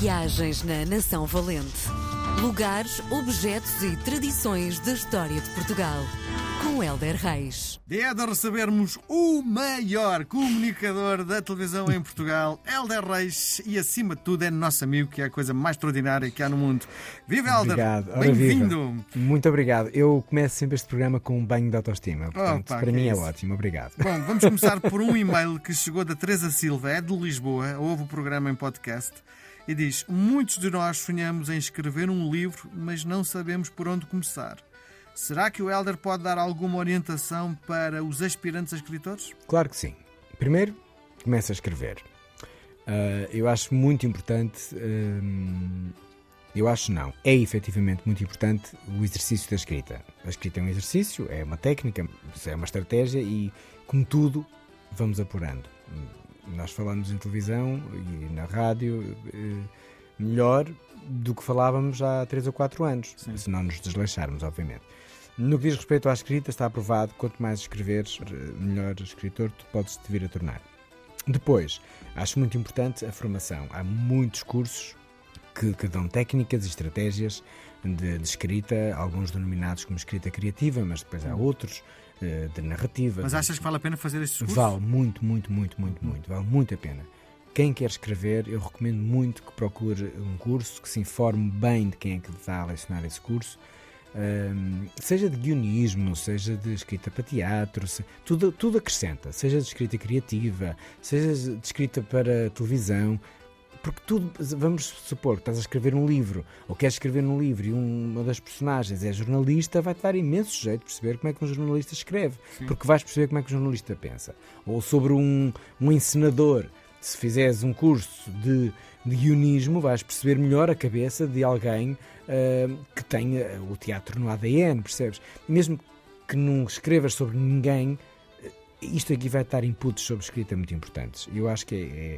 Viagens na Nação Valente. Lugares, objetos e tradições da história de Portugal. Com Helder Reis. Dia de recebermos o maior comunicador da televisão em Portugal, Helder Reis, e acima de tudo é nosso amigo, que é a coisa mais extraordinária que há no mundo. Viva Helder! Obrigado. Bem-vindo! Muito obrigado. Eu começo sempre este programa com um banho de autoestima. Portanto, Opa, para mim é isso. ótimo. Obrigado. Bom, vamos começar por um e-mail que chegou da Teresa Silva, é de Lisboa, ouve o programa em podcast, e diz: Muitos de nós sonhamos em escrever um livro, mas não sabemos por onde começar. Será que o Helder pode dar alguma orientação para os aspirantes a escritores? Claro que sim. Primeiro, começa a escrever. Ah, eu acho muito importante. hum, eu acho não. É efetivamente muito importante o exercício da escrita. A escrita é um exercício, é uma técnica, é uma estratégia e, como tudo, vamos apurando. Nós falamos em televisão e na rádio eh, melhor do que falávamos há 3 ou 4 anos, Sim. se não nos desleixarmos, obviamente. No que diz respeito à escrita, está aprovado, quanto mais escreveres, eh, melhor escritor tu podes te vir a tornar. Depois, acho muito importante a formação. Há muitos cursos que, que dão técnicas e estratégias de, de escrita, alguns denominados como escrita criativa, mas depois há outros eh, de narrativa. Mas achas que vale a pena fazer estes cursos? Vale muito, muito, muito, muito, muito. Vale muito a pena. Quem quer escrever, eu recomendo muito que procure um curso, que se informe bem de quem é que está a lecionar esse curso. Ahm, seja de guionismo, seja de escrita para teatro, se- tudo, tudo acrescenta. Seja de escrita criativa, seja de escrita para televisão. Porque tudo, vamos supor que estás a escrever um livro, ou queres escrever um livro e uma das personagens é jornalista, vai-te dar imenso jeito de perceber como é que um jornalista escreve, porque vais perceber como é que o jornalista pensa. Ou sobre um, um encenador, se fizeres um curso de, de guionismo, vais perceber melhor a cabeça de alguém ah, que tenha o teatro no ADN, percebes? Mesmo que não escrevas sobre ninguém, isto aqui vai dar inputs sobre escrita muito importantes. Eu acho que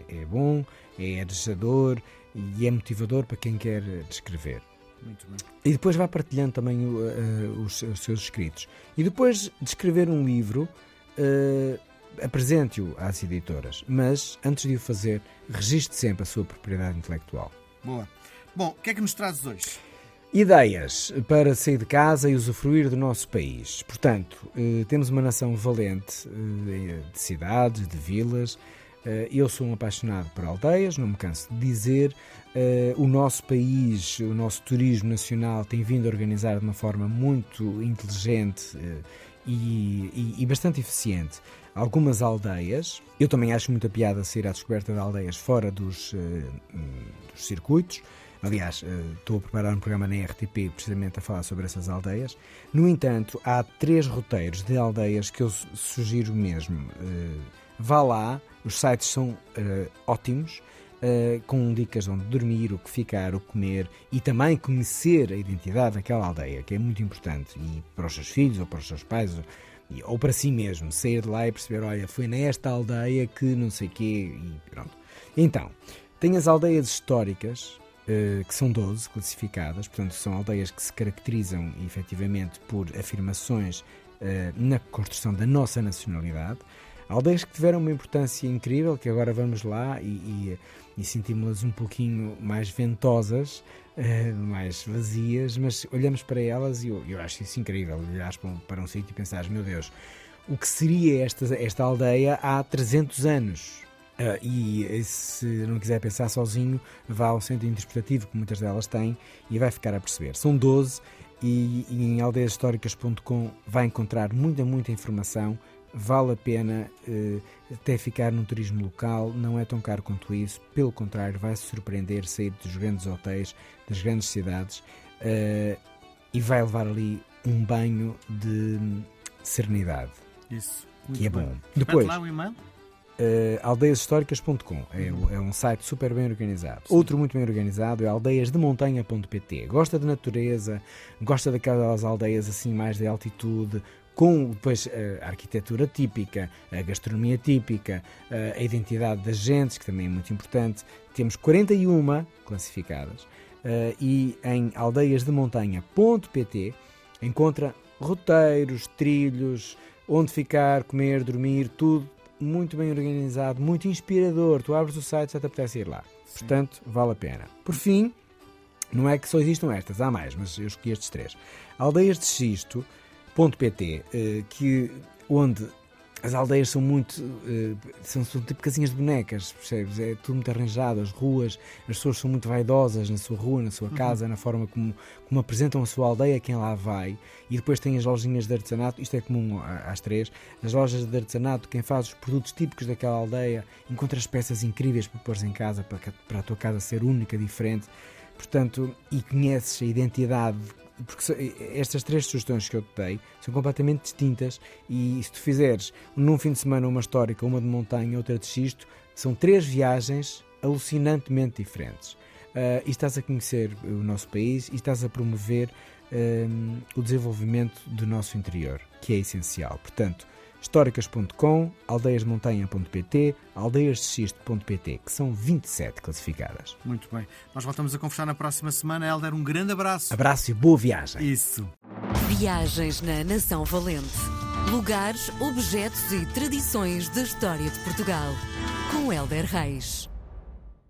é, é- é bom, é ajustador e é motivador para quem quer eh, descrever. Muito bem. E depois vai partilhando também o, eh, os, os seus escritos. E depois de escrever um livro, eh, apresente-o às editoras. Mas, antes de o fazer, registre sempre a sua propriedade intelectual. Boa. Bom, o que é que nos trazes hoje? Ideias para sair de casa e usufruir do nosso país. Portanto, eh, temos uma nação valente eh, de cidades, de vilas. Eh, Eu sou um apaixonado por aldeias, não me canso de dizer. O nosso país, o nosso turismo nacional tem vindo a organizar de uma forma muito inteligente e, bastante eficiente algumas aldeias. Eu também acho muita piada sair à descoberta de aldeias fora dos, dos circuitos. Aliás, eh, estou a preparar um programa na RTP precisamente a falar sobre essas aldeias. No entanto, há três roteiros de aldeias que eu su- sugiro mesmo. Eh, Vá lá, os sites são eh, ótimos, com dicas de onde dormir, o que ficar, o que comer e também conhecer a identidade daquela aldeia, que é muito importante. E para os seus filhos ou para os seus pais ou- para si mesmo, sair de lá e perceber: olha, foi nesta aldeia que não sei quê e pronto. Então, tem as aldeias históricas, que são 12 classificadas, portanto, são aldeias que se caracterizam efetivamente por afirmações eh, na construção da nossa nacionalidade. Aldeias que tiveram uma importância incrível, que agora vamos lá e, e, e sentimos-las um pouquinho mais ventosas, eh, mais vazias, mas olhamos para elas e eu, eu acho isso incrível. Olhares para um, para um sítio e pensares, meu Deus, o que seria esta, esta aldeia há 300 anos? Ah, e se não quiser pensar sozinho, vá ao centro interpretativo, que muitas delas têm, e vai ficar a perceber. São 12 e, e em aldeiashistóricas.com vai encontrar muita, muita informação. Vale a pena eh, até ficar num turismo local, não é tão caro quanto isso, pelo contrário, vai se surpreender sair dos grandes hotéis, das grandes cidades eh, e vai levar ali um banho de serenidade, Isso. que é bom. bem. Depois, Uh, aldeiashistóricas.com é, o- é um site super bem organizado. Outro muito bem organizado é aldeiasdemontanha.pt. Gosta de natureza, gosta daquelas aldeias assim mais de altitude, com depois uh, a arquitetura típica, a gastronomia típica, uh, a identidade das gentes, que também é muito importante. Temos 41 classificadas e em aldeiasdemontanha.pt encontra roteiros, trilhos, onde ficar, comer, dormir, tudo muito bem organizado, muito inspirador. Tu abres o site já te apetece ir lá. Portanto, vale a pena. Por fim, não é que só existam estas, há mais, mas eu escolhi estes três. Aldeias de Xisto.pt, eh, que onde as aldeias são muito. Uh, são, são, tipo casinhas de bonecas, percebes? É tudo muito arranjado, as ruas, as pessoas são muito vaidosas na sua rua, na sua uhum. casa, uhum. na forma como, como apresentam a sua aldeia, quem lá vai. E depois tem as lojinhas de artesanato, isto é comum às três, as lojas de artesanato, quem faz os produtos típicos daquela aldeia, encontra as peças incríveis para pôr em casa, para, para a tua casa ser única, diferente. Portanto, e conheces a identidade porque estas três sugestões que eu te dei são completamente distintas e se tu fizeres num fim de semana uma histórica, uma de montanha, outra de xisto, são três viagens alucinantemente diferentes. Uh, e estás a conhecer o nosso país e estás a promover um, o desenvolvimento do nosso interior, que é essencial. Portanto, históricas.com, aldeiasmontanha.pt, aldeiasdexisto.pt, que são 27 classificadas. Muito bem. Nós voltamos a conversar na próxima semana. Helder, um grande abraço. Abraço e boa viagem. Isso. Viagens na Nação Valente. Lugares, objetos e tradições da história de Portugal. Com Helder Reis.